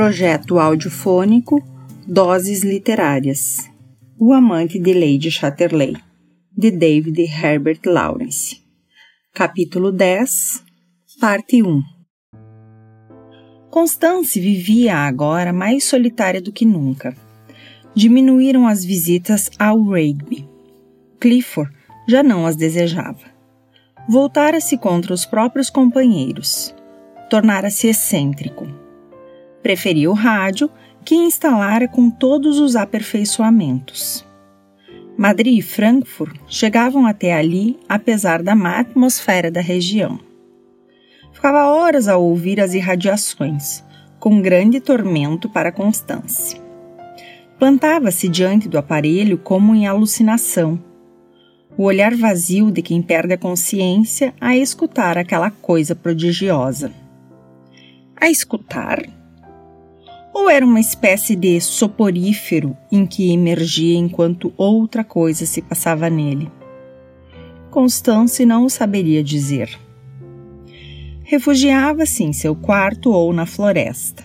Projeto audiofônico Doses Literárias O Amante de Lady Chatterley, de David Herbert Lawrence. Capítulo 10, Parte 1 Constance vivia agora mais solitária do que nunca. Diminuíram as visitas ao Rigby. Clifford já não as desejava. Voltara-se contra os próprios companheiros. Tornara-se excêntrico Preferia o rádio, que instalara com todos os aperfeiçoamentos. Madrid e Frankfurt chegavam até ali, apesar da má atmosfera da região. Ficava horas a ouvir as irradiações, com grande tormento para Constance. Plantava-se diante do aparelho como em alucinação, o olhar vazio de quem perde a consciência a escutar aquela coisa prodigiosa. A escutar? Ou era uma espécie de soporífero em que emergia enquanto outra coisa se passava nele? Constance não o saberia dizer. Refugiava-se em seu quarto ou na floresta.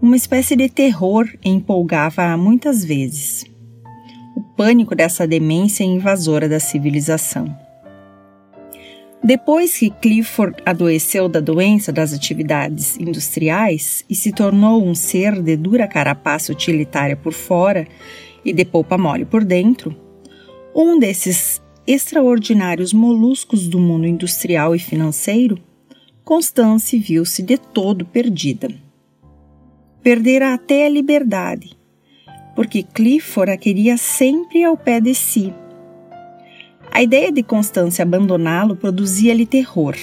Uma espécie de terror empolgava-a muitas vezes. O pânico dessa demência invasora da civilização. Depois que Clifford adoeceu da doença das atividades industriais e se tornou um ser de dura carapaça utilitária por fora e de polpa mole por dentro, um desses extraordinários moluscos do mundo industrial e financeiro, Constance viu-se de todo perdida. Perdera até a liberdade, porque Clifford a queria sempre ao pé de si a ideia de Constância abandoná-lo produzia-lhe terror.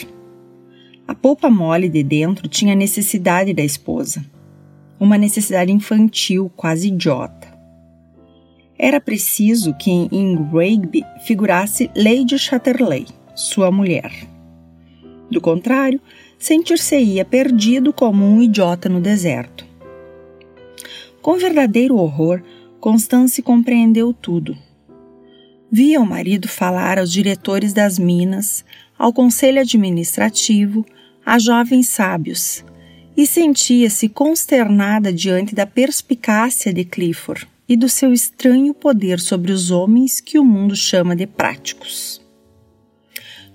A polpa mole de dentro tinha necessidade da esposa. Uma necessidade infantil, quase idiota. Era preciso que em Rigby figurasse Lady Chatterley, sua mulher. Do contrário, sentir-se-ia perdido como um idiota no deserto. Com verdadeiro horror, Constance compreendeu tudo Via o marido falar aos diretores das minas, ao conselho administrativo, a jovens sábios, e sentia-se consternada diante da perspicácia de Clifford e do seu estranho poder sobre os homens que o mundo chama de práticos.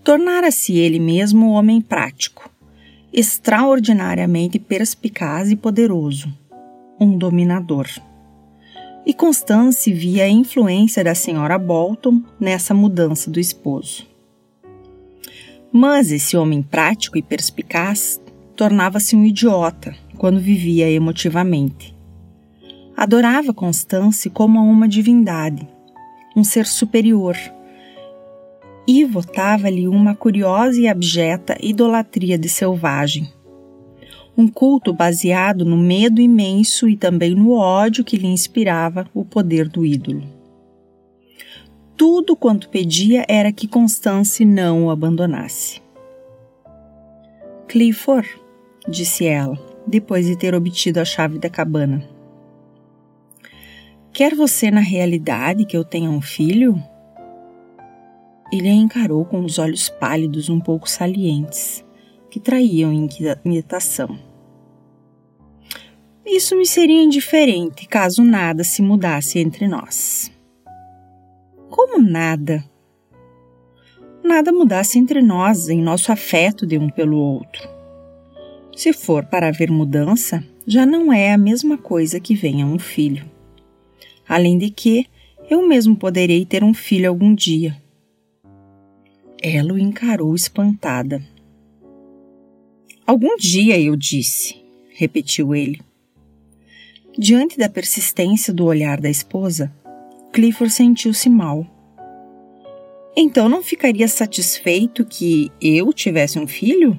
Tornara-se ele mesmo o homem prático, extraordinariamente perspicaz e poderoso, um dominador e Constance via a influência da senhora Bolton nessa mudança do esposo. Mas esse homem prático e perspicaz tornava-se um idiota quando vivia emotivamente. Adorava Constance como a uma divindade, um ser superior, e votava-lhe uma curiosa e abjeta idolatria de selvagem um culto baseado no medo imenso e também no ódio que lhe inspirava o poder do ídolo. Tudo quanto pedia era que Constance não o abandonasse. Clifford, disse ela, depois de ter obtido a chave da cabana. Quer você na realidade que eu tenha um filho? Ele a encarou com os olhos pálidos um pouco salientes que traíam inquietação. Isso me seria indiferente caso nada se mudasse entre nós. Como nada? Nada mudasse entre nós em nosso afeto de um pelo outro. Se for para haver mudança, já não é a mesma coisa que venha um filho. Além de que, eu mesmo poderei ter um filho algum dia. Ela o encarou espantada. Algum dia, eu disse, repetiu ele. Diante da persistência do olhar da esposa, Clifford sentiu-se mal. Então não ficaria satisfeito que eu tivesse um filho?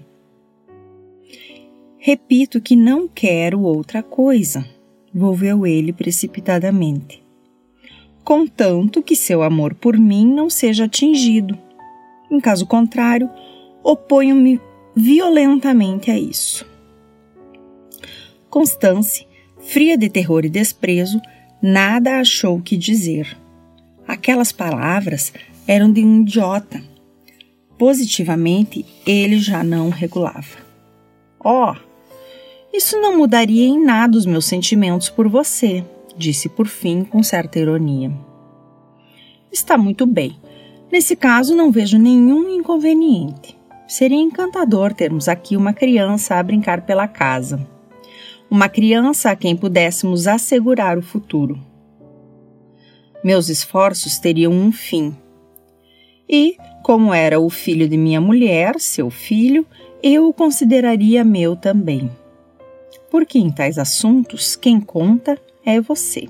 Repito que não quero outra coisa, volveu ele precipitadamente. Contanto que seu amor por mim não seja atingido. Em caso contrário, oponho-me violentamente a isso. Constance, fria de terror e desprezo, nada achou que dizer. Aquelas palavras eram de um idiota. Positivamente, ele já não regulava. Oh, Isso não mudaria em nada os meus sentimentos por você, disse por fim com certa ironia. Está muito bem. Nesse caso, não vejo nenhum inconveniente. Seria encantador termos aqui uma criança a brincar pela casa. Uma criança a quem pudéssemos assegurar o futuro. Meus esforços teriam um fim. E, como era o filho de minha mulher, seu filho, eu o consideraria meu também. Porque em tais assuntos, quem conta é você.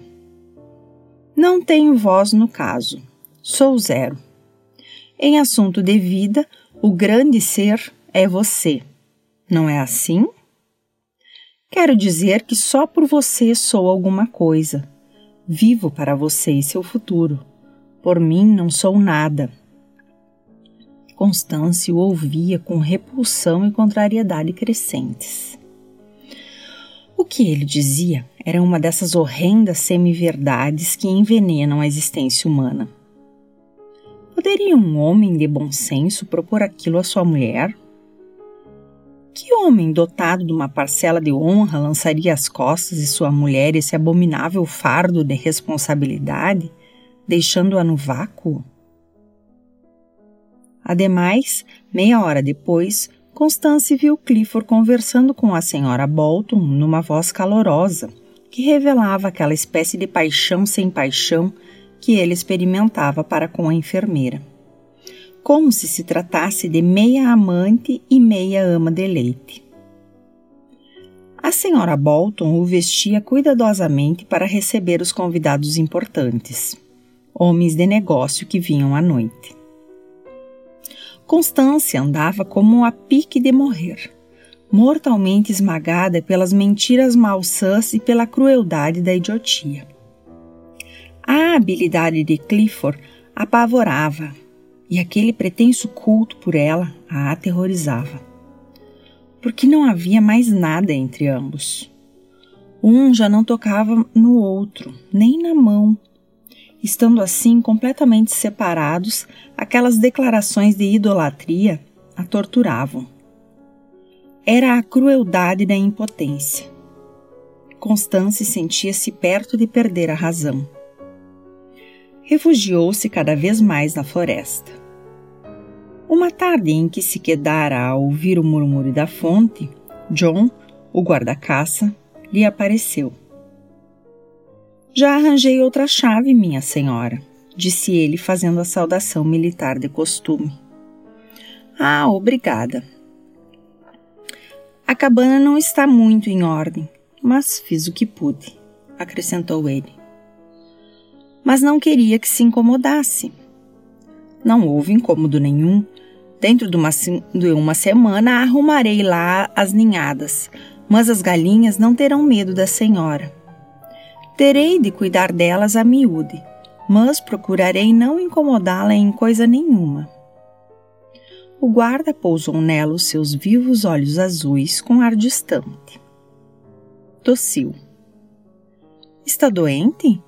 Não tenho voz no caso, sou zero. Em assunto de vida, o grande ser é você. Não é assim? Quero dizer que só por você sou alguma coisa. Vivo para você e seu futuro. Por mim não sou nada. Constância o ouvia com repulsão e contrariedade crescentes. O que ele dizia era uma dessas horrendas semi-verdades que envenenam a existência humana. Poderia um homem de bom senso propor aquilo à sua mulher? Que homem dotado de uma parcela de honra lançaria às costas de sua mulher esse abominável fardo de responsabilidade, deixando-a no vácuo? Ademais, meia hora depois, Constance viu Clifford conversando com a senhora Bolton numa voz calorosa, que revelava aquela espécie de paixão sem paixão que ele experimentava para com a enfermeira. Como se se tratasse de meia amante e meia ama de leite. A senhora Bolton o vestia cuidadosamente para receber os convidados importantes, homens de negócio que vinham à noite. Constância andava como a pique de morrer, mortalmente esmagada pelas mentiras malsãs e pela crueldade da idiotia. A habilidade de Clifford apavorava, e aquele pretenso culto por ela a aterrorizava. Porque não havia mais nada entre ambos. Um já não tocava no outro, nem na mão, Estando assim completamente separados, aquelas declarações de idolatria a torturavam. Era a crueldade da impotência. Constance sentia-se perto de perder a razão. Refugiou-se cada vez mais na floresta. Uma tarde em que se quedara a ouvir o murmúrio da fonte, John, o guarda-caça, lhe apareceu. Já arranjei outra chave, minha senhora, disse ele, fazendo a saudação militar de costume. Ah, obrigada. A cabana não está muito em ordem, mas fiz o que pude, acrescentou ele. Mas não queria que se incomodasse. Não houve incômodo nenhum. Dentro de uma, de uma semana arrumarei lá as ninhadas, mas as galinhas não terão medo da senhora. Terei de cuidar delas a miúde, mas procurarei não incomodá-la em coisa nenhuma. O guarda pousou nela os seus vivos olhos azuis com ar distante. Tossiu. Está doente?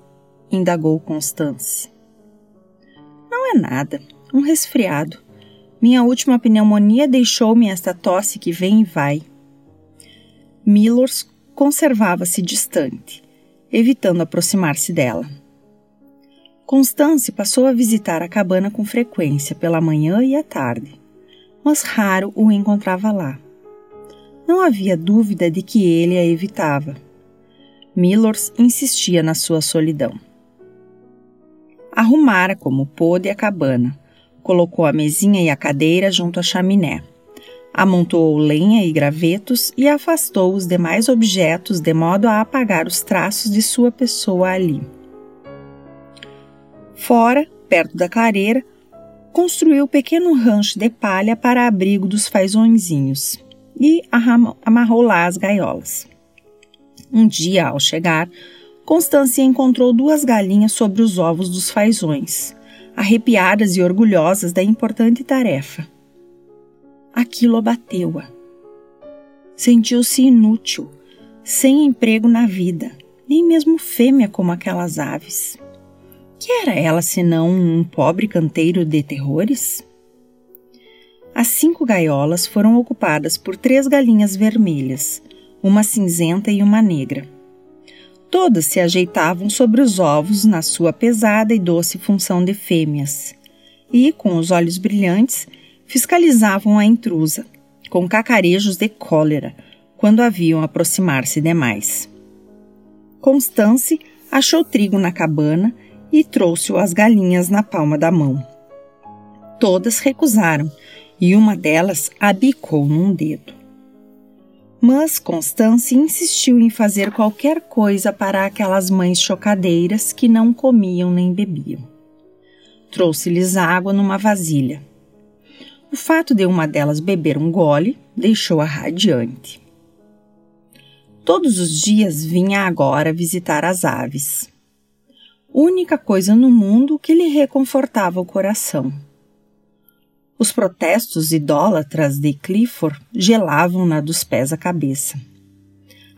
Indagou Constance. Não é nada, um resfriado. Minha última pneumonia deixou-me esta tosse que vem e vai. Millors conservava-se distante evitando aproximar-se dela. Constance passou a visitar a cabana com frequência pela manhã e à tarde, mas raro o encontrava lá. Não havia dúvida de que ele a evitava. Millors insistia na sua solidão. Arrumara como pôde a cabana, colocou a mesinha e a cadeira junto à chaminé amontoou lenha e gravetos e afastou os demais objetos de modo a apagar os traços de sua pessoa ali. Fora, perto da clareira, construiu pequeno rancho de palha para abrigo dos fazõezinhos e amarrou lá as gaiolas. Um dia, ao chegar, Constância encontrou duas galinhas sobre os ovos dos fazões, arrepiadas e orgulhosas da importante tarefa aquilo abateu-a. Sentiu-se inútil, sem emprego na vida, nem mesmo fêmea como aquelas aves. Que era ela senão um pobre canteiro de terrores? As cinco gaiolas foram ocupadas por três galinhas vermelhas, uma cinzenta e uma negra. Todas se ajeitavam sobre os ovos na sua pesada e doce função de fêmeas, e, com os olhos brilhantes, fiscalizavam a intrusa, com cacarejos de cólera, quando a viam aproximar-se demais. Constance achou trigo na cabana e trouxe-o às galinhas na palma da mão. Todas recusaram, e uma delas abicou num dedo. Mas Constance insistiu em fazer qualquer coisa para aquelas mães chocadeiras que não comiam nem bebiam. Trouxe-lhes água numa vasilha. O fato de uma delas beber um gole deixou-a radiante. Todos os dias vinha agora visitar as aves. Única coisa no mundo que lhe reconfortava o coração. Os protestos idólatras de Clifford gelavam-na dos pés à cabeça.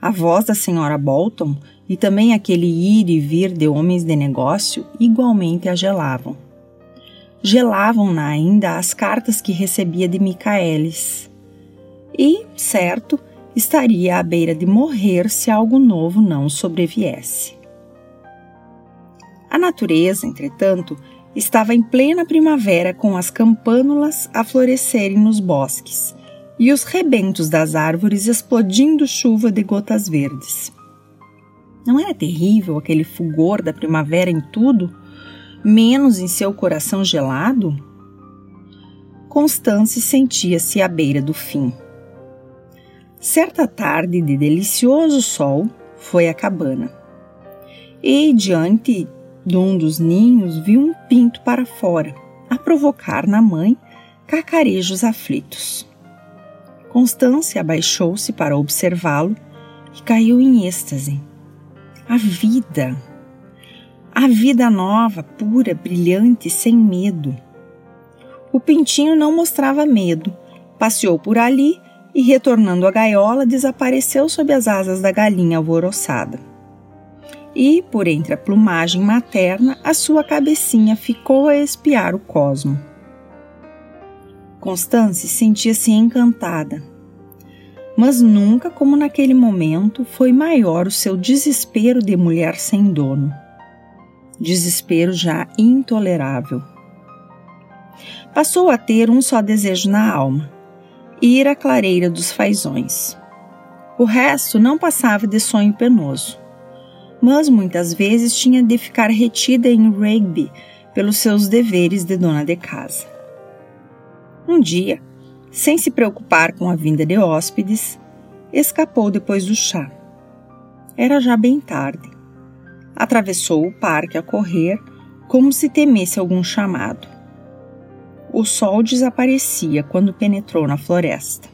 A voz da senhora Bolton e também aquele ir e vir de homens de negócio igualmente a gelavam. Gelavam-na ainda as cartas que recebia de Micaelis. E, certo, estaria à beira de morrer se algo novo não sobreviesse. A natureza, entretanto, estava em plena primavera com as campânulas a florescerem nos bosques e os rebentos das árvores explodindo chuva de gotas verdes. Não era terrível aquele fulgor da primavera em tudo, menos em seu coração gelado? Constance sentia-se à beira do fim. Certa tarde de delicioso sol, foi à cabana. E diante de um dos ninhos viu um pinto para fora, a provocar na mãe cacarejos aflitos. Constância abaixou-se para observá-lo e caiu em êxtase. A vida! A vida nova, pura, brilhante, sem medo. O pintinho não mostrava medo, passeou por ali e, retornando à gaiola, desapareceu sob as asas da galinha alvoroçada e, por entre a plumagem materna, a sua cabecinha ficou a espiar o cosmo. Constance sentia-se encantada. Mas nunca como naquele momento foi maior o seu desespero de mulher sem dono. Desespero já intolerável. Passou a ter um só desejo na alma: ir à clareira dos fazões. O resto não passava de sonho penoso mas muitas vezes tinha de ficar retida em Rigby pelos seus deveres de dona de casa. Um dia, sem se preocupar com a vinda de hóspedes, escapou depois do chá. Era já bem tarde. Atravessou o parque a correr, como se temesse algum chamado. O sol desaparecia quando penetrou na floresta.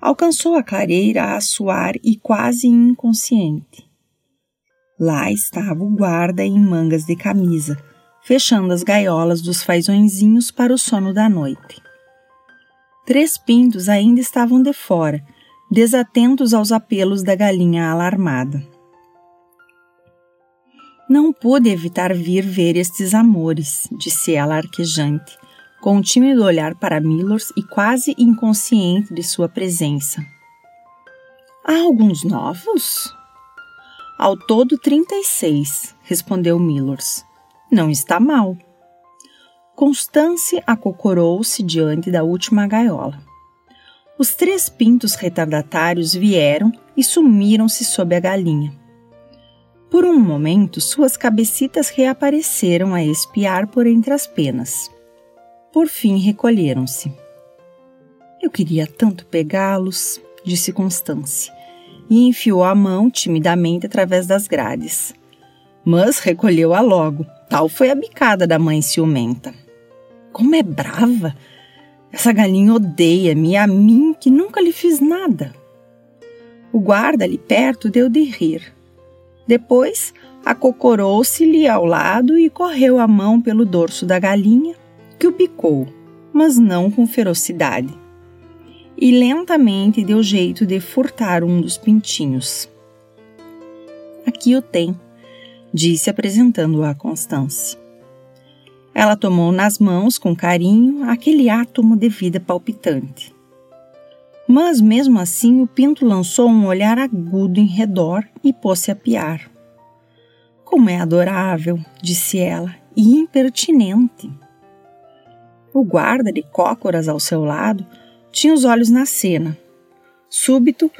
Alcançou a clareira a suar e quase inconsciente. Lá estava o guarda em mangas de camisa, fechando as gaiolas dos fazõezinhos para o sono da noite. Três pintos ainda estavam de fora, desatentos aos apelos da galinha alarmada. Não pude evitar vir ver estes amores, disse ela arquejante, com um tímido olhar para Millers e quase inconsciente de sua presença. Há alguns novos? Ao todo, 36, respondeu Millers. Não está mal. Constance acocorou-se diante da última gaiola. Os três pintos retardatários vieram e sumiram-se sob a galinha. Por um momento, suas cabecitas reapareceram a espiar por entre as penas. Por fim, recolheram-se. Eu queria tanto pegá-los, disse Constance e enfiou a mão timidamente através das grades. Mas recolheu-a logo, tal foi a bicada da mãe ciumenta. Como é brava! Essa galinha odeia-me a mim que nunca lhe fiz nada. O guarda ali perto deu de rir. Depois acocorou-se-lhe ao lado e correu a mão pelo dorso da galinha, que o picou, mas não com ferocidade e lentamente deu jeito de furtar um dos pintinhos. Aqui o tem, disse apresentando-o a Constance. Ela tomou nas mãos com carinho aquele átomo de vida palpitante. Mas mesmo assim o pinto lançou um olhar agudo em redor e pôs-se a piar. Como é adorável, disse ela, e impertinente. O guarda de cócoras ao seu lado tinha os olhos na cena. Súbito,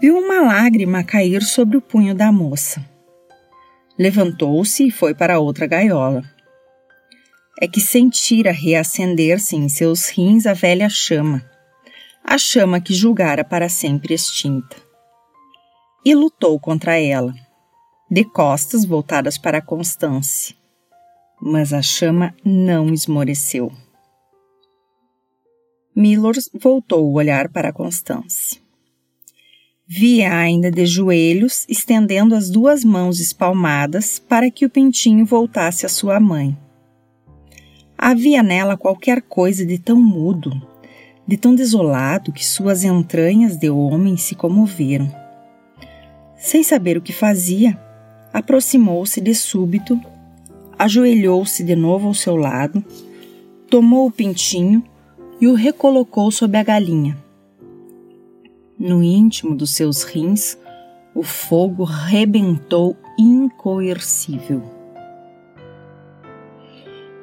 viu uma lágrima cair sobre o punho da moça. Levantou-se e foi para outra gaiola. É que sentira reacender-se em seus rins a velha chama a chama que julgara para sempre extinta. E lutou contra ela, de costas voltadas para Constance. Mas a chama não esmoreceu. Milors voltou o olhar para Constance. Via ainda de joelhos, estendendo as duas mãos espalmadas para que o pintinho voltasse à sua mãe. Havia nela qualquer coisa de tão mudo, de tão desolado que suas entranhas de homem se comoveram. Sem saber o que fazia, aproximou-se de súbito, ajoelhou-se de novo ao seu lado, tomou o pintinho e o recolocou sob a galinha. No íntimo dos seus rins, o fogo rebentou incoercível.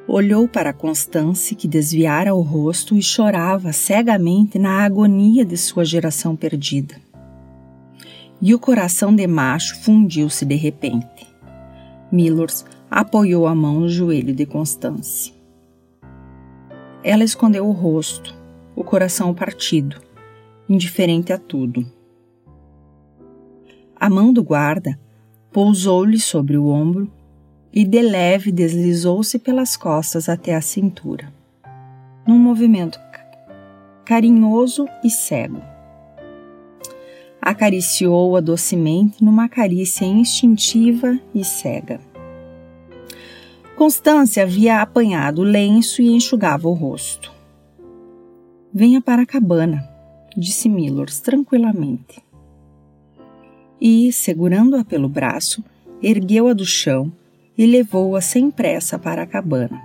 Olhou para Constance, que desviara o rosto e chorava cegamente na agonia de sua geração perdida. E o coração de macho fundiu-se de repente. Milors apoiou a mão no joelho de Constance. Ela escondeu o rosto, o coração partido, indiferente a tudo. A mão do guarda pousou-lhe sobre o ombro e de leve deslizou-se pelas costas até a cintura, num movimento carinhoso e cego. Acariciou-a docemente numa carícia instintiva e cega. Constância havia apanhado o lenço e enxugava o rosto. Venha para a cabana, disse Milors tranquilamente. E, segurando-a pelo braço, ergueu-a do chão e levou-a sem pressa para a cabana,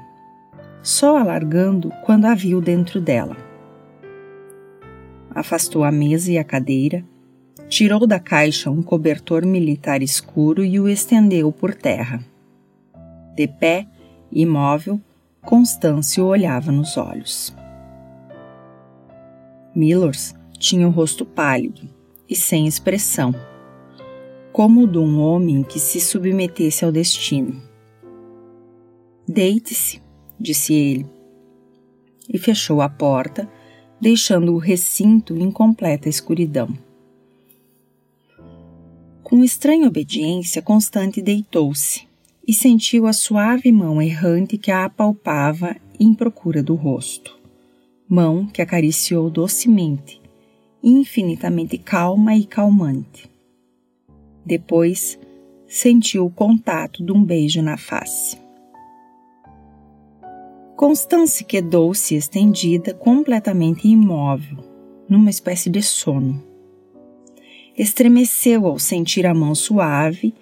só alargando quando a viu dentro dela. Afastou a mesa e a cadeira, tirou da caixa um cobertor militar escuro e o estendeu por terra. De pé, imóvel, Constâncio olhava nos olhos. Millers tinha o rosto pálido e sem expressão como o de um homem que se submetesse ao destino. Deite-se, disse ele, e fechou a porta, deixando o recinto em completa escuridão. Com estranha obediência, Constante deitou-se e sentiu a suave mão errante que a apalpava em procura do rosto. Mão que acariciou docemente, infinitamente calma e calmante. Depois, sentiu o contato de um beijo na face. Constance quedou-se estendida, completamente imóvel, numa espécie de sono. Estremeceu ao sentir a mão suave,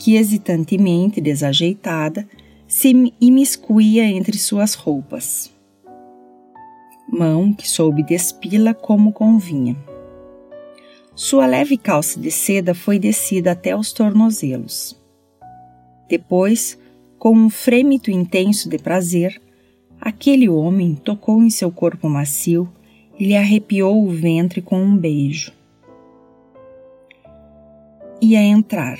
que hesitantemente desajeitada, se imiscuía entre suas roupas. Mão que soube despila como convinha. Sua leve calça de seda foi descida até os tornozelos. Depois, com um frêmito intenso de prazer, aquele homem tocou em seu corpo macio e lhe arrepiou o ventre com um beijo. Ia entrar,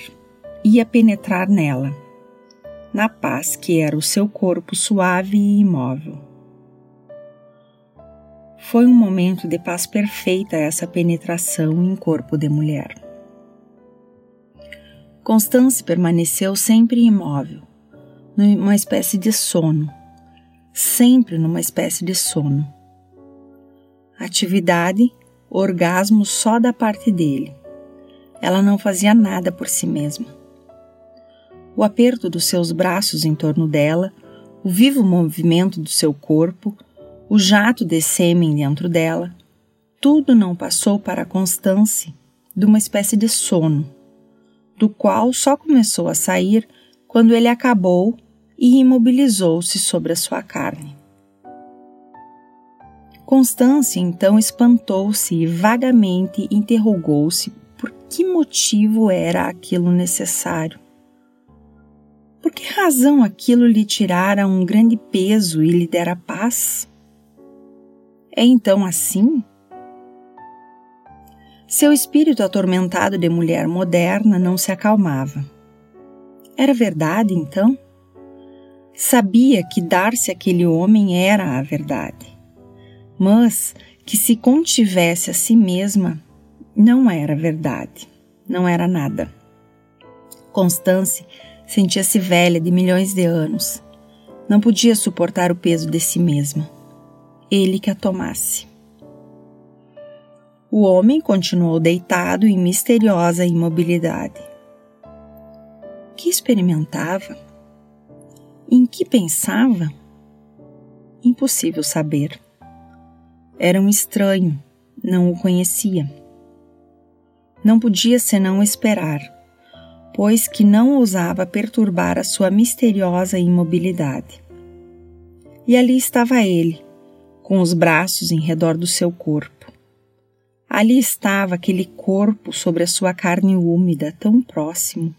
ia penetrar nela, na paz que era o seu corpo suave e imóvel. Foi um momento de paz perfeita essa penetração em corpo de mulher. Constance permaneceu sempre imóvel, numa espécie de sono, sempre numa espécie de sono. Atividade, orgasmo só da parte dele. Ela não fazia nada por si mesma. O aperto dos seus braços em torno dela, o vivo movimento do seu corpo, o jato de sêmen dentro dela, tudo não passou para Constance de uma espécie de sono, do qual só começou a sair quando ele acabou e imobilizou-se sobre a sua carne. Constância então espantou-se e vagamente interrogou-se por que motivo era aquilo necessário. Por que razão aquilo lhe tirara um grande peso e lhe dera paz? É então assim? Seu espírito atormentado de mulher moderna não se acalmava. Era verdade, então? Sabia que dar-se aquele homem era a verdade, mas que se contivesse a si mesma não era verdade, não era nada. Constance sentia-se velha de milhões de anos. Não podia suportar o peso de si mesma. Ele que a tomasse. O homem continuou deitado em misteriosa imobilidade. O que experimentava? Em que pensava? Impossível saber. Era um estranho, não o conhecia. Não podia senão esperar, pois que não ousava perturbar a sua misteriosa imobilidade. E ali estava ele, com os braços em redor do seu corpo. Ali estava aquele corpo sobre a sua carne úmida, tão próximo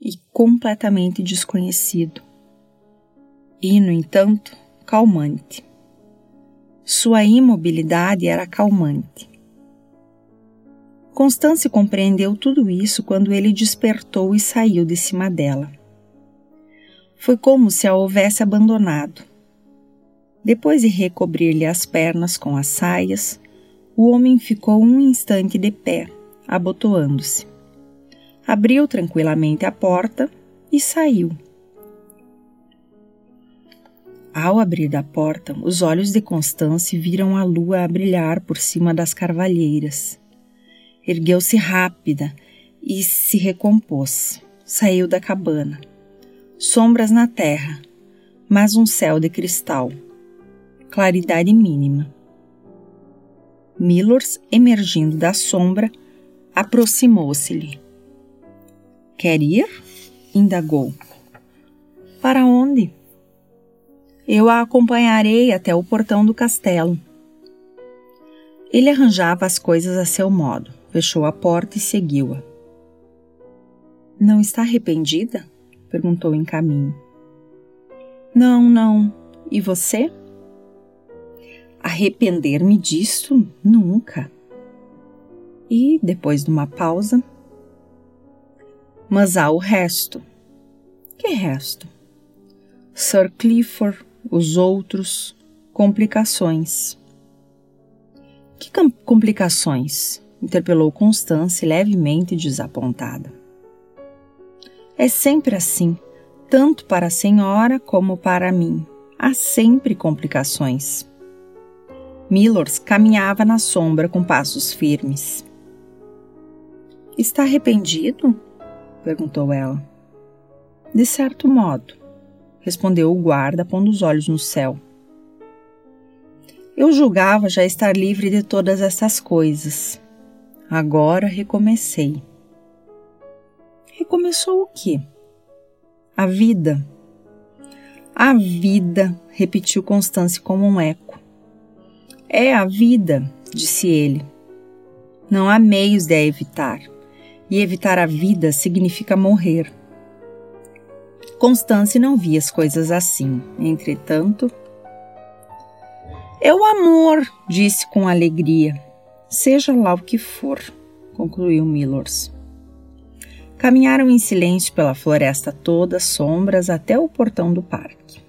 e completamente desconhecido e, no entanto, calmante. Sua imobilidade era calmante. Constância compreendeu tudo isso quando ele despertou e saiu de cima dela. Foi como se a houvesse abandonado. Depois de recobrir-lhe as pernas com as saias, o homem ficou um instante de pé, abotoando-se. Abriu tranquilamente a porta e saiu ao abrir a porta, os olhos de Constance viram a lua a brilhar por cima das carvalheiras. Ergueu-se rápida e se recompôs. Saiu da cabana. Sombras na terra, mas um céu de cristal. Claridade mínima. Milors, emergindo da sombra, aproximou-se-lhe. Quer ir? indagou. Para onde? Eu a acompanharei até o portão do castelo. Ele arranjava as coisas a seu modo, fechou a porta e seguiu-a. Não está arrependida? perguntou em caminho. Não, não. E você? Arrepender-me disto? Nunca. E, depois de uma pausa, mas há o resto. Que resto? Sir Clifford os outros, complicações. Que complicações? Interpelou Constance levemente desapontada. É sempre assim, tanto para a senhora como para mim. Há sempre complicações. Millors caminhava na sombra com passos firmes. Está arrependido? perguntou ela. De certo modo respondeu o guarda, pondo os olhos no céu. Eu julgava já estar livre de todas essas coisas. Agora recomecei. Recomeçou o quê? A vida. A vida, repetiu Constance como um eco. É a vida, disse ele. Não há meios de a evitar, e evitar a vida significa morrer. Constance não via as coisas assim. Entretanto, é o amor, disse com alegria. Seja lá o que for, concluiu Millors. Caminharam em silêncio pela floresta toda, sombras, até o portão do parque.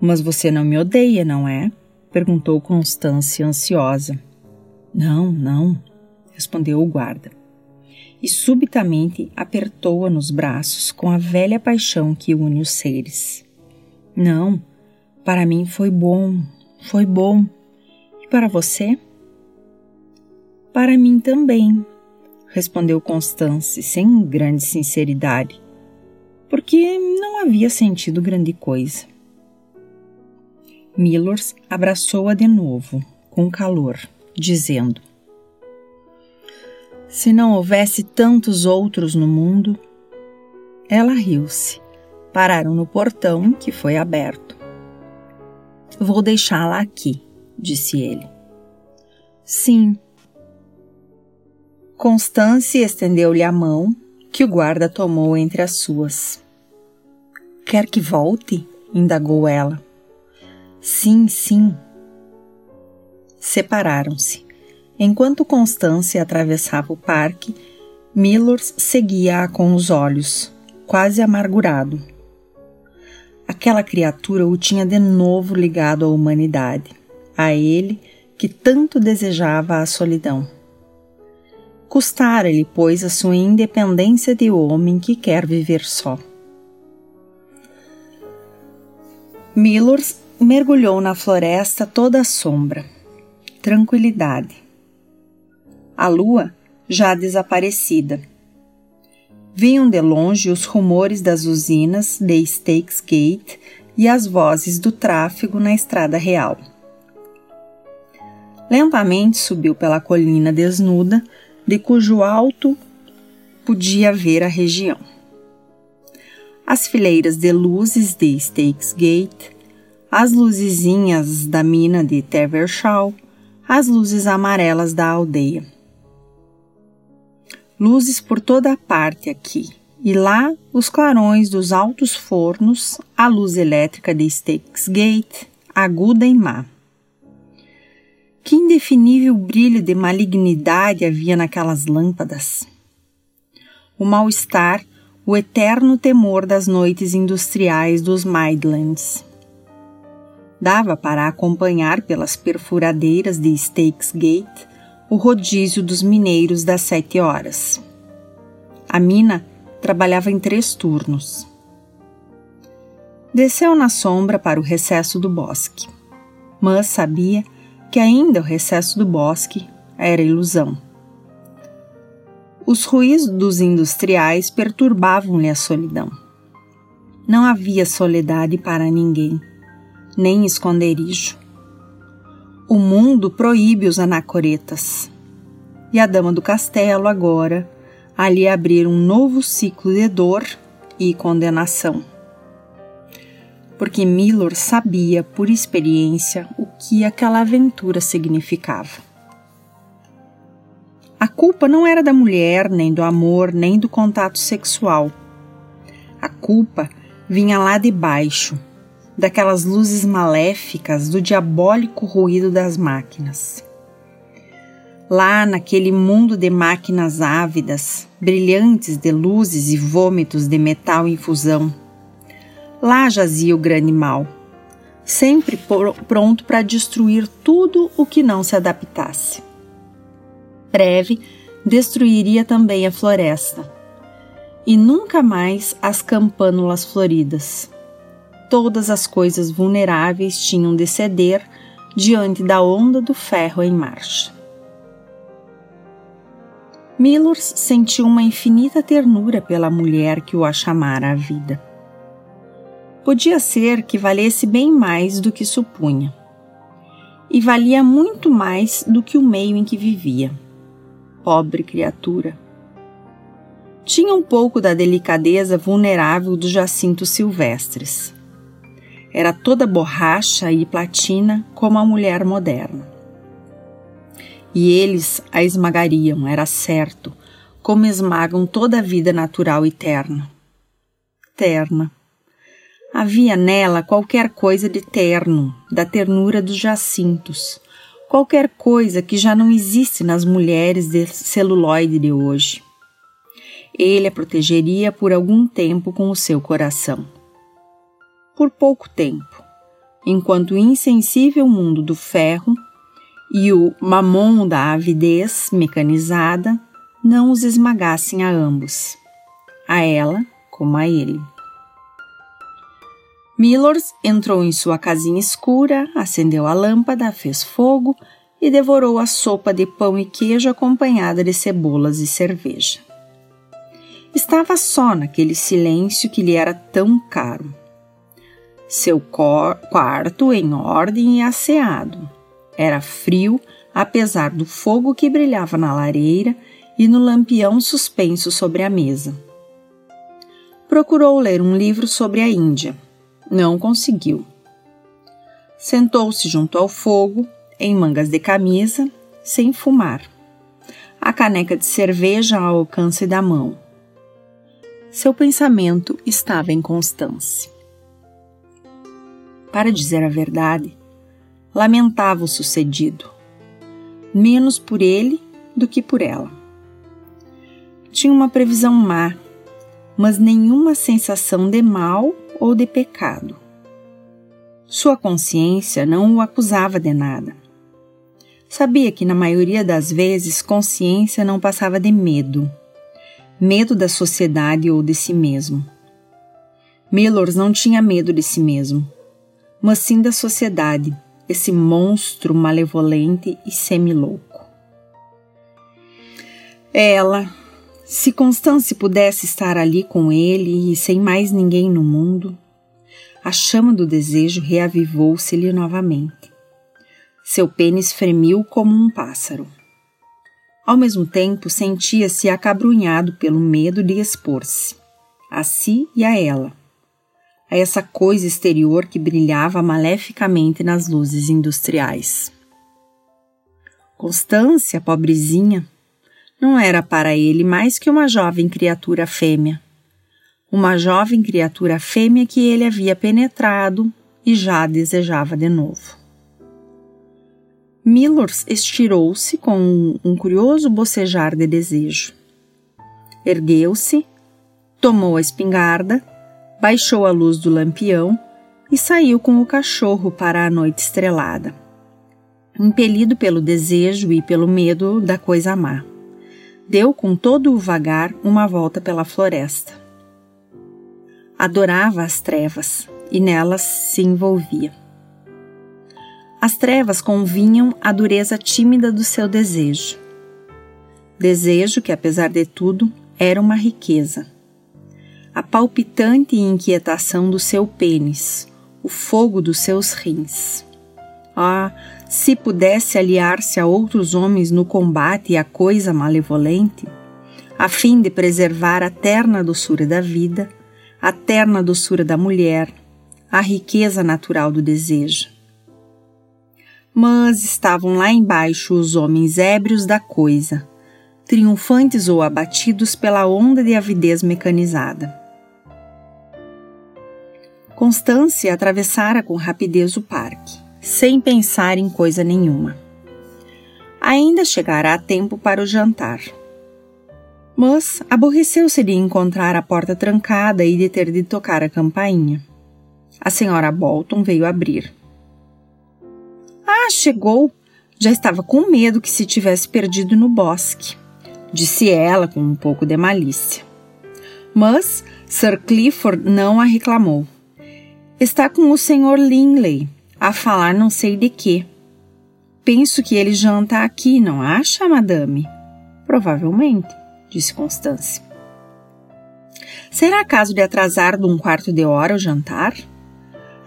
Mas você não me odeia, não é? perguntou Constância, ansiosa. Não, não, respondeu o guarda e subitamente apertou-a nos braços com a velha paixão que une os seres. Não, para mim foi bom, foi bom. E para você? Para mim também, respondeu Constance sem grande sinceridade, porque não havia sentido grande coisa. Millors abraçou-a de novo, com calor, dizendo: se não houvesse tantos outros no mundo. Ela riu-se. Pararam no portão, que foi aberto. vou deixá-la aqui, disse ele. Sim. Constance estendeu-lhe a mão, que o guarda tomou entre as suas. Quer que volte? indagou ela. Sim, sim. Separaram-se. Enquanto Constância atravessava o parque, Millers seguia-a com os olhos, quase amargurado. Aquela criatura o tinha de novo ligado à humanidade, a ele que tanto desejava a solidão. Custara-lhe, pois, a sua independência de homem que quer viver só. Millers mergulhou na floresta toda a sombra. Tranquilidade. A lua já desaparecida. Vinham de longe os rumores das usinas de Stakes Gate e as vozes do tráfego na estrada real. Lentamente subiu pela colina desnuda, de cujo alto podia ver a região as fileiras de luzes de Stakes Gate, as luzezinhas da mina de Tevershaw, as luzes amarelas da aldeia. Luzes por toda a parte aqui, e lá os clarões dos altos fornos, a luz elétrica de Stakes Gate, aguda e má. Que indefinível brilho de malignidade havia naquelas lâmpadas! O mal-estar o eterno temor das noites industriais dos Midlands. Dava para acompanhar pelas perfuradeiras de Stakes Gate o rodízio dos mineiros das sete horas. A mina trabalhava em três turnos. Desceu na sombra para o recesso do bosque, mas sabia que ainda o recesso do bosque era ilusão os ruídos industriais perturbavam-lhe a solidão. Não havia soledade para ninguém, nem esconderijo. O mundo proíbe os anacoretas. E a dama do castelo agora ali abrir um novo ciclo de dor e condenação. Porque Milor sabia por experiência o que aquela aventura significava. A culpa não era da mulher, nem do amor, nem do contato sexual. A culpa vinha lá de baixo, daquelas luzes maléficas do diabólico ruído das máquinas. Lá naquele mundo de máquinas ávidas, brilhantes de luzes e vômitos de metal em fusão, lá jazia o grande mal, sempre pronto para destruir tudo o que não se adaptasse breve destruiria também a floresta. E nunca mais as campânulas floridas. Todas as coisas vulneráveis tinham de ceder diante da onda do ferro em marcha. Millers sentiu uma infinita ternura pela mulher que o achamara à vida. Podia ser que valesse bem mais do que supunha. E valia muito mais do que o meio em que vivia pobre criatura. Tinha um pouco da delicadeza vulnerável dos jacintos silvestres. Era toda borracha e platina como a mulher moderna. E eles a esmagariam, era certo, como esmagam toda a vida natural e terna. Terna. Havia nela qualquer coisa de terno, da ternura dos jacintos, qualquer coisa que já não existe nas mulheres de celuloide de hoje. Ele a protegeria por algum tempo com o seu coração. Por pouco tempo, enquanto o insensível mundo do ferro e o mamon da avidez mecanizada não os esmagassem a ambos, a ela como a ele. Millers entrou em sua casinha escura, acendeu a lâmpada, fez fogo e devorou a sopa de pão e queijo acompanhada de cebolas e cerveja. Estava só naquele silêncio que lhe era tão caro. Seu quarto em ordem e asseado. Era frio, apesar do fogo que brilhava na lareira e no lampião suspenso sobre a mesa. Procurou ler um livro sobre a Índia não conseguiu. Sentou-se junto ao fogo, em mangas de camisa, sem fumar. A caneca de cerveja ao alcance da mão. Seu pensamento estava em Constância. Para dizer a verdade, lamentava o sucedido, menos por ele do que por ela. Tinha uma previsão má, mas nenhuma sensação de mal ou de pecado. Sua consciência não o acusava de nada. Sabia que, na maioria das vezes, consciência não passava de medo. Medo da sociedade ou de si mesmo. Millers não tinha medo de si mesmo, mas sim da sociedade, esse monstro malevolente e semilouco. Ela, se Constance pudesse estar ali com ele e sem mais ninguém no mundo, a chama do desejo reavivou-se-lhe novamente. Seu pênis fremiu como um pássaro. Ao mesmo tempo, sentia-se acabrunhado pelo medo de expor-se, a si e a ela, a essa coisa exterior que brilhava maleficamente nas luzes industriais. Constância, pobrezinha, não era para ele mais que uma jovem criatura fêmea uma jovem criatura fêmea que ele havia penetrado e já desejava de novo. Millers estirou-se com um curioso bocejar de desejo. Ergueu-se, tomou a espingarda, baixou a luz do lampião e saiu com o cachorro para a noite estrelada, impelido pelo desejo e pelo medo da coisa má. Deu com todo o vagar uma volta pela floresta adorava as trevas e nelas se envolvia. As trevas convinham à dureza tímida do seu desejo. Desejo que, apesar de tudo, era uma riqueza. A palpitante inquietação do seu pênis, o fogo dos seus rins. Ah, se pudesse aliar-se a outros homens no combate à coisa malevolente, a fim de preservar a terna doçura da vida, a terna doçura da mulher, a riqueza natural do desejo. Mas estavam lá embaixo os homens ébrios da coisa, triunfantes ou abatidos pela onda de avidez mecanizada. Constância atravessara com rapidez o parque, sem pensar em coisa nenhuma. Ainda chegará tempo para o jantar mas aborreceu-se de encontrar a porta trancada e de ter de tocar a campainha. A senhora Bolton veio abrir. Ah, chegou! Já estava com medo que se tivesse perdido no bosque, disse ela com um pouco de malícia. Mas Sir Clifford não a reclamou. Está com o Sr. Linley, a falar não sei de quê. Penso que ele janta aqui, não acha, madame? Provavelmente disse Constância. Será caso de atrasar de um quarto de hora o jantar?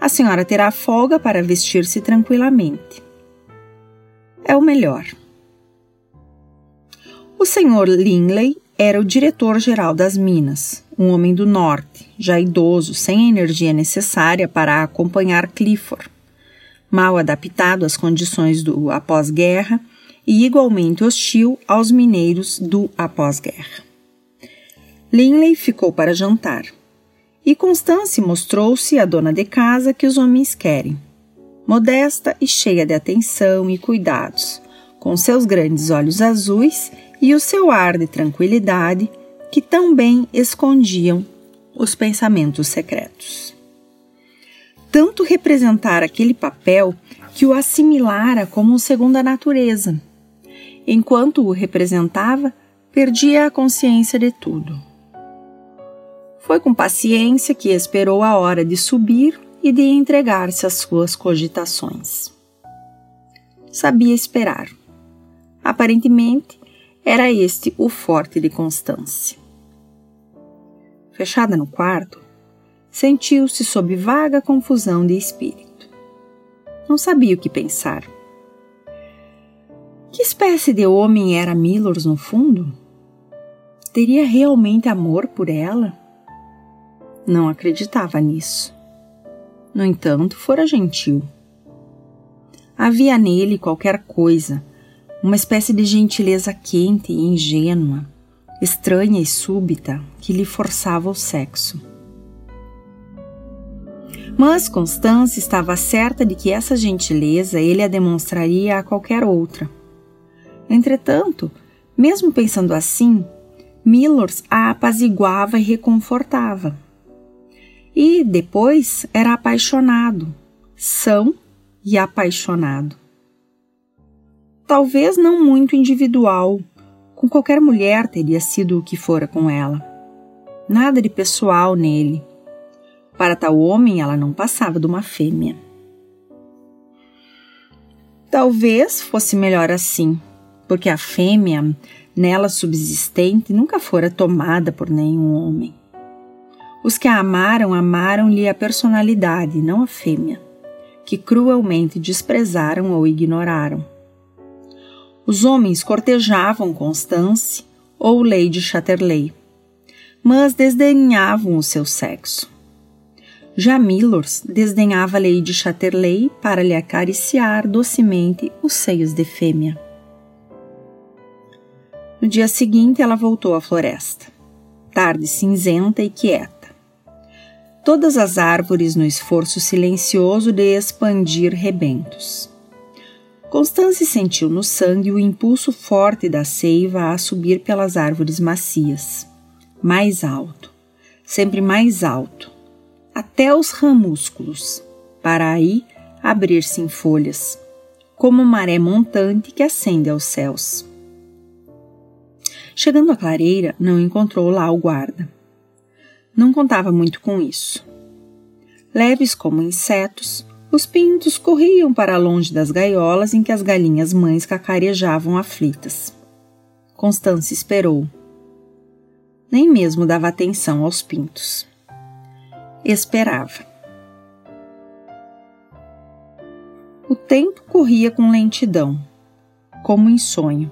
A senhora terá folga para vestir-se tranquilamente. É o melhor. O senhor Linley era o diretor-geral das Minas, um homem do norte, já idoso, sem a energia necessária para acompanhar Clifford, mal adaptado às condições do após-guerra e igualmente hostil aos mineiros do após-guerra. Linley ficou para jantar e Constance mostrou-se a dona de casa que os homens querem, modesta e cheia de atenção e cuidados, com seus grandes olhos azuis e o seu ar de tranquilidade que tão bem escondiam os pensamentos secretos. Tanto representar aquele papel que o assimilara como segunda natureza enquanto o representava, perdia a consciência de tudo. Foi com paciência que esperou a hora de subir e de entregar-se às suas cogitações. Sabia esperar. Aparentemente, era este o forte de Constância. Fechada no quarto, sentiu-se sob vaga confusão de espírito. Não sabia o que pensar. Que espécie de homem era Millers no fundo? Teria realmente amor por ela? Não acreditava nisso. No entanto, fora gentil. Havia nele qualquer coisa, uma espécie de gentileza quente e ingênua, estranha e súbita, que lhe forçava o sexo. Mas Constância estava certa de que essa gentileza ele a demonstraria a qualquer outra. Entretanto, mesmo pensando assim, Millers a apaziguava e reconfortava. E depois era apaixonado, são e apaixonado. Talvez não muito individual, com qualquer mulher teria sido o que fora com ela. Nada de pessoal nele. Para tal homem, ela não passava de uma fêmea. Talvez fosse melhor assim, porque a fêmea, nela subsistente, nunca fora tomada por nenhum homem. Os que a amaram, amaram-lhe a personalidade, não a fêmea, que cruelmente desprezaram ou ignoraram. Os homens cortejavam Constance ou Lady Chatterley, mas desdenhavam o seu sexo. Já Millers desdenhava Lady Chatterley para lhe acariciar docemente os seios de fêmea. No dia seguinte, ela voltou à floresta, tarde cinzenta e quieta. Todas as árvores no esforço silencioso de expandir rebentos. Constance sentiu no sangue o impulso forte da seiva a subir pelas árvores macias, mais alto, sempre mais alto, até os ramúsculos, para aí abrir-se em folhas, como maré montante que ascende aos céus. Chegando à clareira, não encontrou lá o guarda. Não contava muito com isso. Leves como insetos, os pintos corriam para longe das gaiolas em que as galinhas mães cacarejavam aflitas. Constância esperou. Nem mesmo dava atenção aos pintos. Esperava. O tempo corria com lentidão, como em sonho,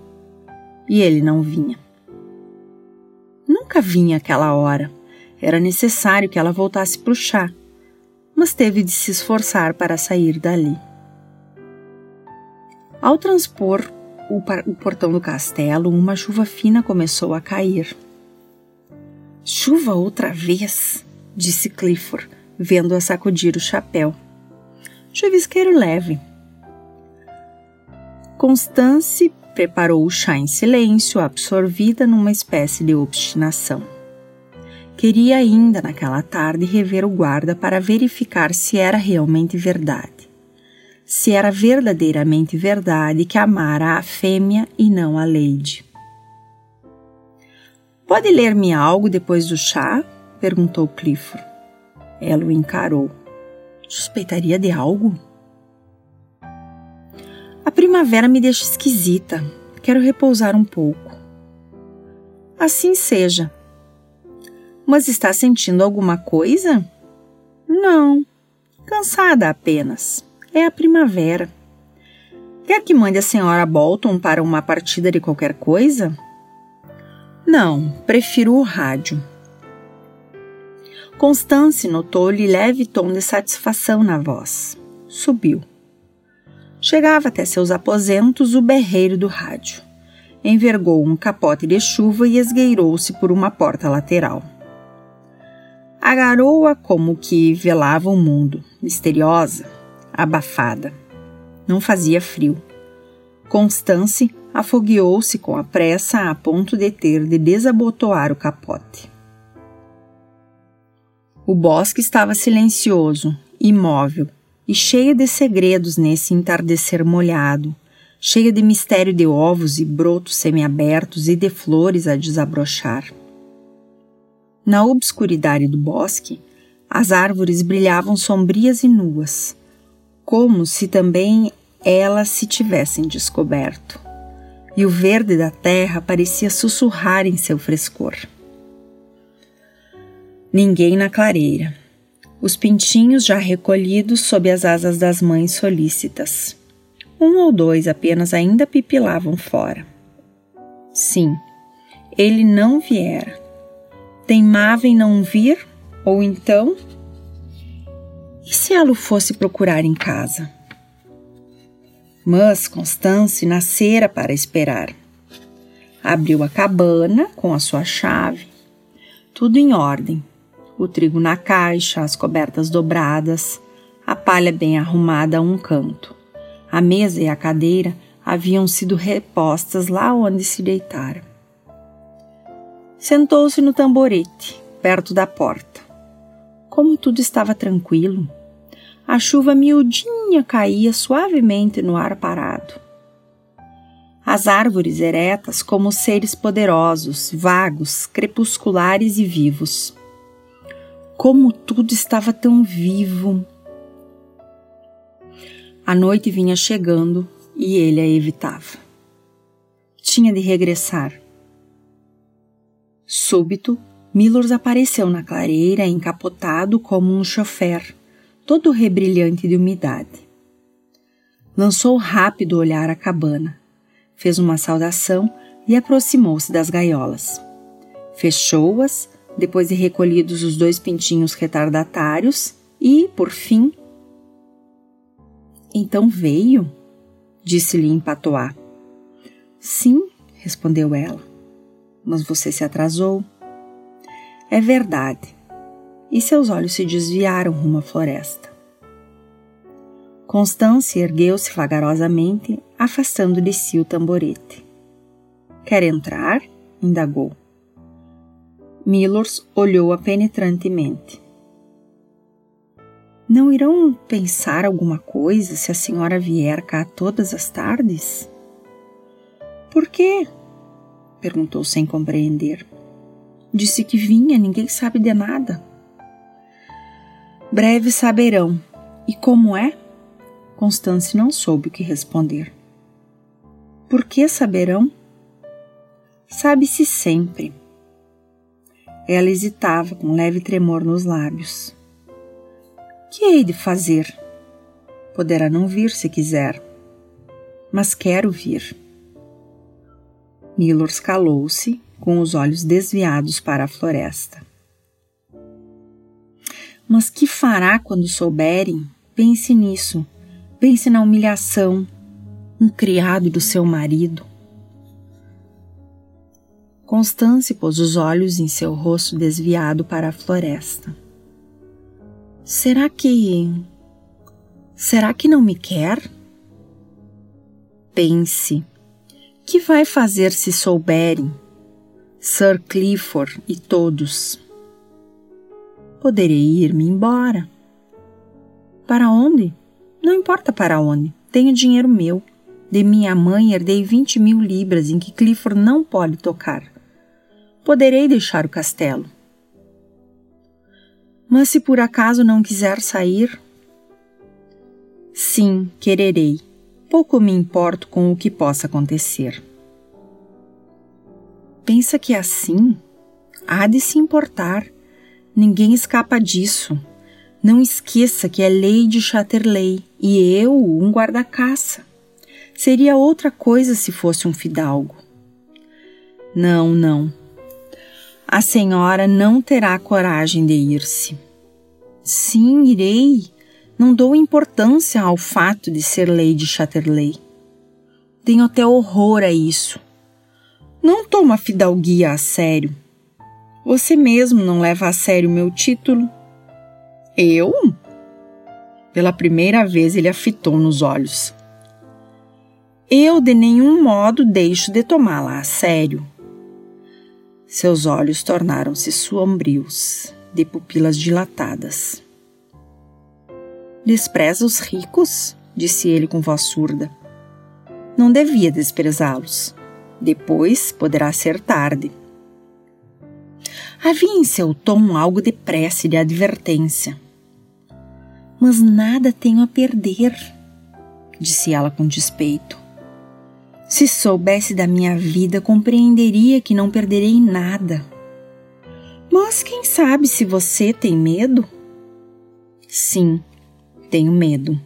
e ele não vinha. Nunca vinha aquela hora. Era necessário que ela voltasse para o chá, mas teve de se esforçar para sair dali. Ao transpor o, portão do castelo, uma chuva fina começou a cair. Chuva outra vez, disse Clifford, vendo-a sacudir o chapéu. Chuvisqueiro leve. Constance preparou o chá em silêncio, absorvida numa espécie de obstinação. Queria ainda naquela tarde rever o guarda para verificar se era realmente verdade. Se era verdadeiramente verdade que amara a fêmea e não a Lady. Pode ler-me algo depois do chá? Perguntou Clifford. Ela o encarou. Suspeitaria de algo? A primavera me deixa esquisita. Quero repousar um pouco. Assim seja, mas está sentindo alguma coisa? Não. Cansada apenas. É a primavera. Quer que mande a senhora Bolton para uma partida de qualquer coisa? Não, prefiro o rádio. Constance notou-lhe leve tom de satisfação na voz. Subiu. Chegava até seus aposentos o berreiro do rádio. Envergou um capote de chuva e esgueirou-se por uma porta lateral. A garoa como que velava o mundo, misteriosa, abafada. Não fazia frio. Constance afogueou-se com a pressa a ponto de ter de desabotoar o capote. O bosque estava silencioso, imóvel e cheio de segredos nesse entardecer molhado, cheio de mistério de ovos e brotos semiabertos e de flores a desabrochar. Na obscuridade do bosque, as árvores brilhavam sombrias e nuas, como se também elas se tivessem descoberto, e o verde da terra parecia sussurrar em seu frescor. Ninguém na clareira. Os pintinhos já recolhidos sob as asas das mães solícitas. Um ou dois apenas ainda pipilavam fora. Sim, ele não viera teimava em não vir? Ou então. E se ela o fosse procurar em casa? Mas Constance nascera para esperar. Abriu a cabana com a sua chave. Tudo em ordem. O trigo na caixa, as cobertas dobradas, a palha bem arrumada a um canto. A mesa e a cadeira haviam sido repostas lá onde se deitara. Sentou-se no tamborete, perto da porta. Como tudo estava tranquilo, a chuva miudinha caía suavemente no ar parado. As árvores eretas como seres poderosos, vagos, crepusculares e vivos. Como tudo estava tão vivo. A noite vinha chegando e ele a evitava. Tinha de regressar. Súbito, Milors apareceu na clareira encapotado como um chofer, todo rebrilhante de umidade. Lançou rápido olhar à cabana fez uma saudação e aproximou-se das gaiolas. Fechou-as, depois de recolhidos os dois pintinhos retardatários, e, por fim. Então veio? disse-lhe em patois. Sim, respondeu ela. Mas você se atrasou. É verdade. E seus olhos se desviaram rumo à floresta. Constância ergueu-se vagarosamente, afastando de si o tamborete. Quer entrar? indagou. Milors olhou-a penetrantemente. Não irão pensar alguma coisa se a senhora vier cá todas as tardes? Por quê? perguntou sem compreender. Disse que vinha, ninguém sabe de nada. Breve saberão. E como é? Constance não soube o que responder. Por que saberão? Sabe-se sempre. Ela hesitava com um leve tremor nos lábios. Que hei de fazer? Poderá não vir se quiser, mas quero vir. Milors calou-se, com os olhos desviados para a floresta. Mas que fará quando souberem? Pense nisso. Pense na humilhação, um criado do seu marido. Constance pôs os olhos em seu rosto desviado para a floresta. Será que. Será que não me quer? Pense. Que vai fazer se souberem? Sir Clifford e todos. Poderei ir-me embora. Para onde? Não importa para onde, tenho dinheiro meu. De minha mãe herdei 20 mil libras em que Clifford não pode tocar. Poderei deixar o castelo. Mas se por acaso não quiser sair? Sim, quererei. Pouco me importo com o que possa acontecer. Pensa que assim há de se importar. Ninguém escapa disso. Não esqueça que é lei de Chatterley e eu um guarda-caça. Seria outra coisa se fosse um fidalgo. Não, não. A senhora não terá coragem de ir-se. Sim, irei. Não dou importância ao fato de ser de Chatterley. Tenho até horror a isso. Não toma a fidalguia a sério. Você mesmo não leva a sério meu título eu? Pela primeira vez ele a fitou nos olhos. Eu de nenhum modo deixo de tomá-la a sério. Seus olhos tornaram-se sombrios, de pupilas dilatadas. Despreza os ricos? disse ele com voz surda. Não devia desprezá-los. Depois poderá ser tarde. Havia em seu tom algo de prece de advertência. Mas nada tenho a perder, disse ela com despeito. Se soubesse da minha vida, compreenderia que não perderei nada. Mas quem sabe se você tem medo? Sim, tenho medo.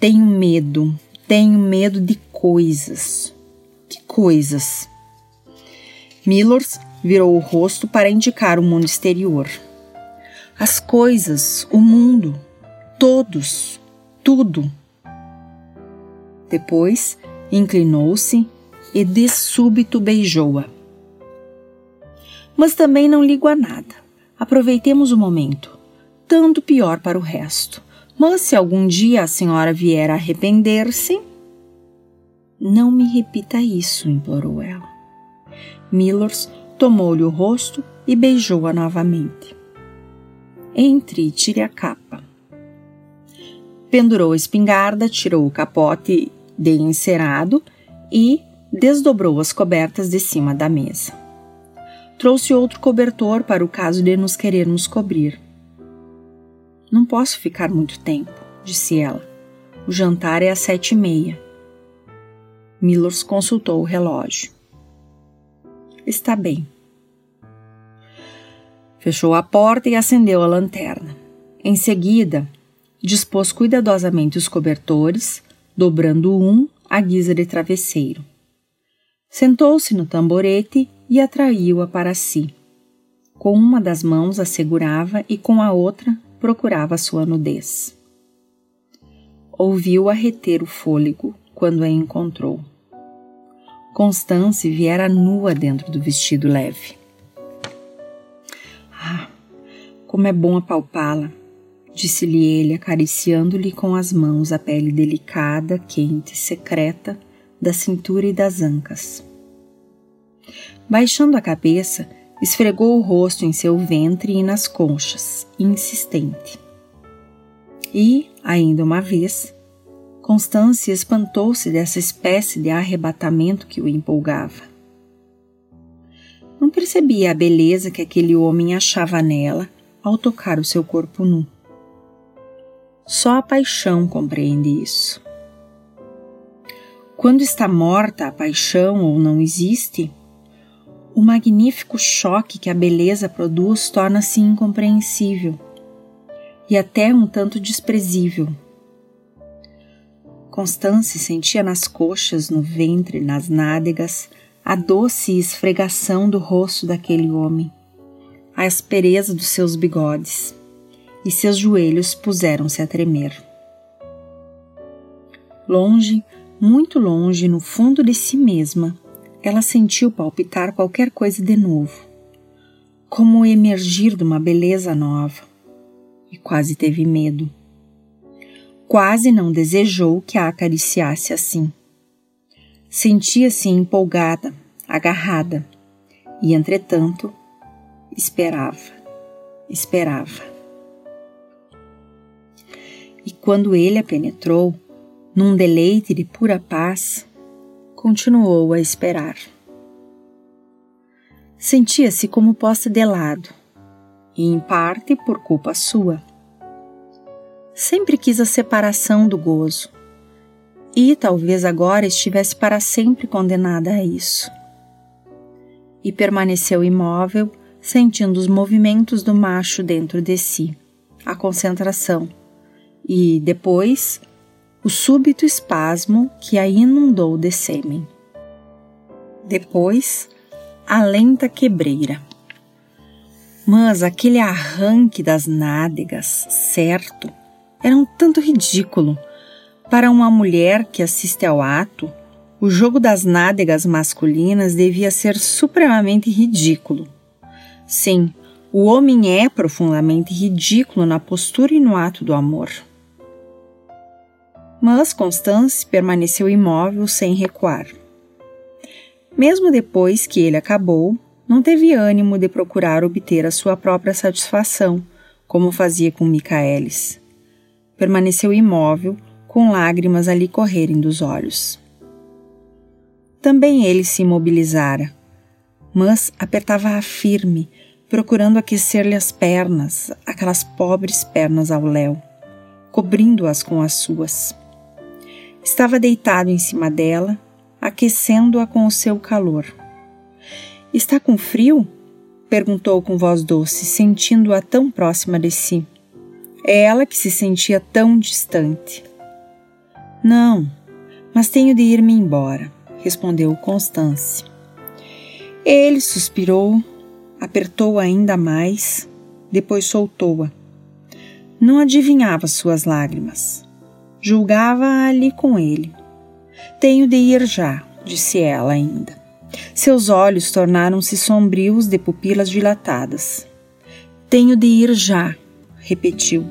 Tenho medo. Tenho medo de coisas. Que coisas? Millers virou o rosto para indicar o mundo exterior. As coisas, o mundo, todos, tudo. Depois, inclinou-se e de súbito beijou-a. Mas também não ligo a nada. Aproveitemos o momento. Tanto pior para o resto. Mas se algum dia a senhora vier a arrepender-se. Não me repita isso, implorou ela. Millers tomou-lhe o rosto e beijou-a novamente. Entre e tire a capa. Pendurou a espingarda, tirou o capote de encerado e desdobrou as cobertas de cima da mesa. Trouxe outro cobertor para o caso de nos querermos cobrir. Não posso ficar muito tempo, disse ela. O jantar é às sete e meia. Millers consultou o relógio. Está bem. Fechou a porta e acendeu a lanterna. Em seguida, dispôs cuidadosamente os cobertores, dobrando um à guisa de travesseiro. Sentou-se no tamborete e atraiu-a para si. Com uma das mãos a segurava e com a outra procurava sua nudez. Ouviu-a reter o fôlego quando a encontrou. Constance viera nua dentro do vestido leve. Ah, como é bom apalpá-la, disse-lhe ele, acariciando-lhe com as mãos a pele delicada, quente, secreta da cintura e das ancas. Baixando a cabeça, esfregou o rosto em seu ventre e nas conchas, insistente. E, ainda uma vez, Constância espantou-se dessa espécie de arrebatamento que o empolgava. Não percebia a beleza que aquele homem achava nela ao tocar o seu corpo nu. Só a paixão compreende isso. Quando está morta a paixão ou não existe, o magnífico choque que a beleza produz torna-se incompreensível e até um tanto desprezível. Constance sentia nas coxas, no ventre, nas nádegas, a doce esfregação do rosto daquele homem, a aspereza dos seus bigodes, e seus joelhos puseram-se a tremer. Longe, muito longe, no fundo de si mesma, ela sentiu palpitar qualquer coisa de novo, como emergir de uma beleza nova, e quase teve medo. Quase não desejou que a acariciasse assim. Sentia-se empolgada, agarrada, e entretanto esperava, esperava. E quando ele a penetrou, num deleite de pura paz, continuou a esperar. Sentia-se como posta de lado, e em parte por culpa sua. Sempre quis a separação do gozo, e talvez agora estivesse para sempre condenada a isso. E permaneceu imóvel, sentindo os movimentos do macho dentro de si, a concentração, e depois o súbito espasmo que a inundou de sêmen. Depois, a lenta quebreira. Mas aquele arranque das nádegas, certo, era um tanto ridículo. Para uma mulher que assiste ao ato, o jogo das nádegas masculinas devia ser supremamente ridículo. Sim, o homem é profundamente ridículo na postura e no ato do amor. Mas Constance permaneceu imóvel sem recuar. Mesmo depois que ele acabou, não teve ânimo de procurar obter a sua própria satisfação, como fazia com Micaelis. Permaneceu imóvel, com lágrimas a lhe correrem dos olhos. Também ele se imobilizara, mas apertava-a firme, procurando aquecer-lhe as pernas, aquelas pobres pernas ao léu, cobrindo-as com as suas. Estava deitado em cima dela, aquecendo-a com o seu calor. Está com frio? perguntou com voz doce, sentindo-a tão próxima de si. É ela que se sentia tão distante. Não, mas tenho de ir-me embora, respondeu Constance. Ele suspirou, apertou-a ainda mais, depois soltou-a. Não adivinhava suas lágrimas julgava ali com ele, Tenho de ir já, disse ela ainda. Seus olhos tornaram-se sombrios de pupilas dilatadas. Tenho de ir já, repetiu,